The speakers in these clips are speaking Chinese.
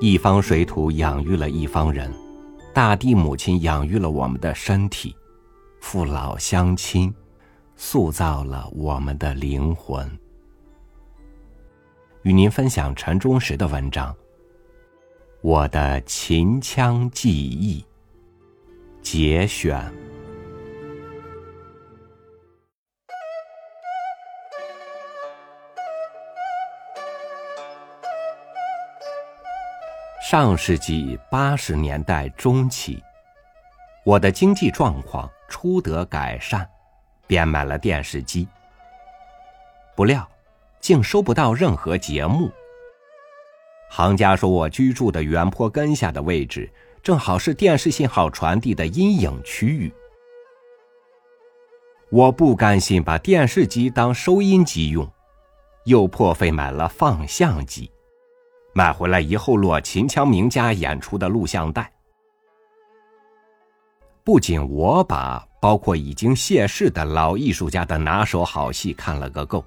一方水土养育了一方人，大地母亲养育了我们的身体，父老乡亲塑造了我们的灵魂。与您分享陈忠实的文章《我的秦腔记忆》节选。上世纪八十年代中期，我的经济状况初得改善，便买了电视机。不料，竟收不到任何节目。行家说我居住的原坡根下的位置，正好是电视信号传递的阴影区域。我不甘心把电视机当收音机用，又破费买了放相机。买回来一后，落秦腔名家演出的录像带，不仅我把包括已经谢世的老艺术家的拿手好戏看了个够，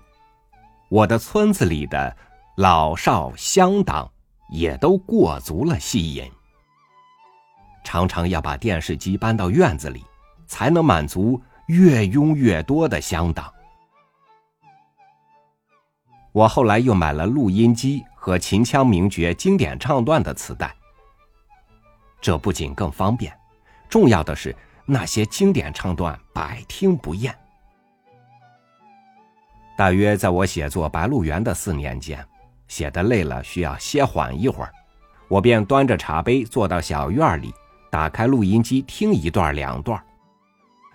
我的村子里的老少乡党也都过足了戏瘾，常常要把电视机搬到院子里，才能满足越拥越多的乡党。我后来又买了录音机和秦腔名角经典唱段的磁带，这不仅更方便，重要的是那些经典唱段百听不厌。大约在我写作《白鹿原》的四年间，写的累了需要歇缓一会儿，我便端着茶杯坐到小院里，打开录音机听一段两段，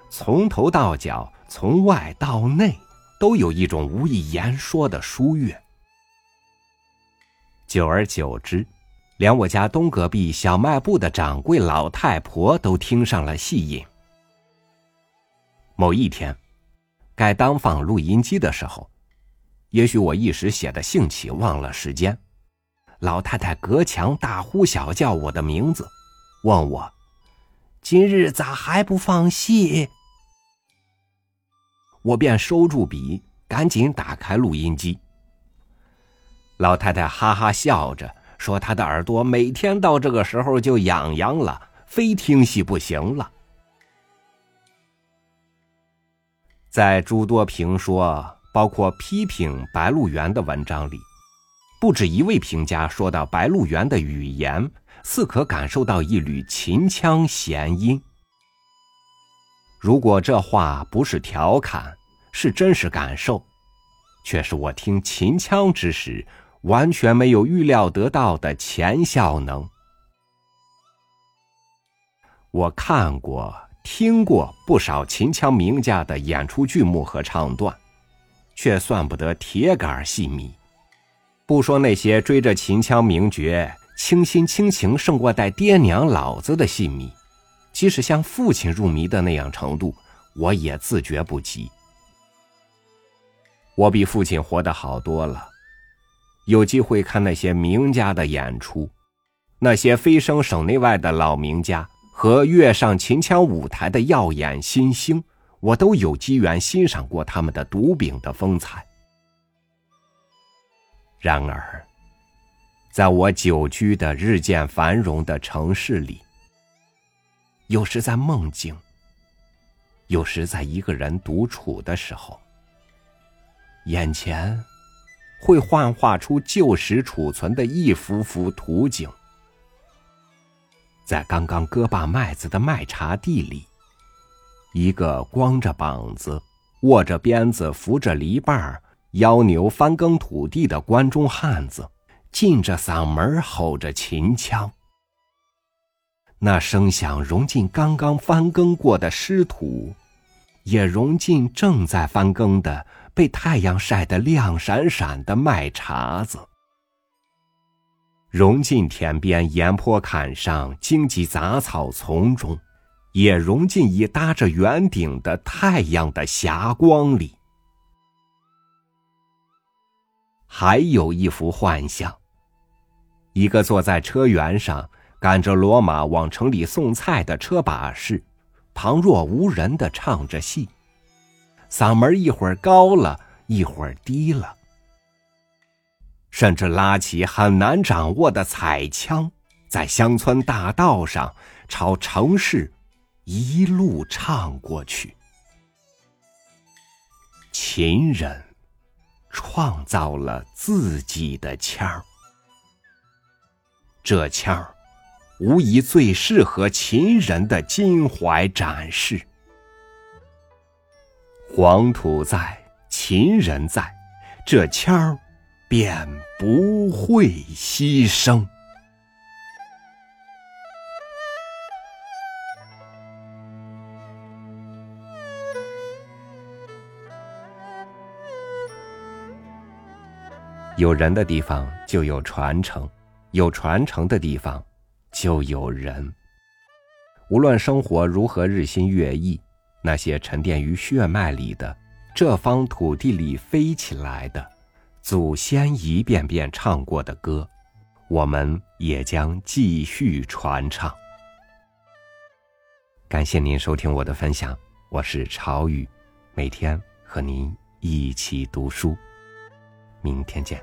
从头到脚，从外到内。都有一种无以言说的舒悦。久而久之，连我家东隔壁小卖部的掌柜老太婆都听上了戏瘾。某一天，该当放录音机的时候，也许我一时写的兴起，忘了时间，老太太隔墙大呼小叫我的名字，问我：“今日咋还不放戏？”我便收住笔，赶紧打开录音机。老太太哈哈笑着说：“她的耳朵每天到这个时候就痒痒了，非听戏不行了。”在诸多评说，包括批评《白鹿原》的文章里，不止一位评价说到《白鹿原》的语言似可感受到一缕秦腔弦音。如果这话不是调侃，是真实感受，却是我听秦腔之时完全没有预料得到的前效能。我看过、听过不少秦腔名家的演出剧目和唱段，却算不得铁杆戏迷。不说那些追着秦腔名角倾心倾情胜过带爹娘老子的戏迷。即使像父亲入迷的那样程度，我也自觉不及。我比父亲活得好多了，有机会看那些名家的演出，那些飞升省内外的老名家和跃上秦腔舞台的耀眼新星，我都有机缘欣赏过他们的独柄的风采。然而，在我久居的日渐繁荣的城市里，有时在梦境，有时在一个人独处的时候，眼前会幻化出旧时储存的一幅幅图景。在刚刚割罢麦子的麦茬地里，一个光着膀子、握着鞭子、扶着篱笆、腰牛翻耕土地的关中汉子，尽着嗓门吼着秦腔。那声响融进刚刚翻耕过的湿土，也融进正在翻耕的、被太阳晒得亮闪闪的麦茬子，融进田边沿坡坎上荆棘杂草丛中，也融进已搭着圆顶的太阳的霞光里。还有一幅幻象，一个坐在车辕上。赶着骡马往城里送菜的车把式，旁若无人的唱着戏，嗓门一会儿高了，一会儿低了。甚至拉起很难掌握的彩枪，在乡村大道上朝城市一路唱过去。秦人创造了自己的腔儿，这腔儿无疑最适合秦人的襟怀展示。黄土在，秦人在，这腔儿。便不会牺牲。有人的地方就有传承，有传承的地方就有人。无论生活如何日新月异，那些沉淀于血脉里的，这方土地里飞起来的。祖先一遍遍唱过的歌，我们也将继续传唱。感谢您收听我的分享，我是朝雨，每天和您一起读书，明天见。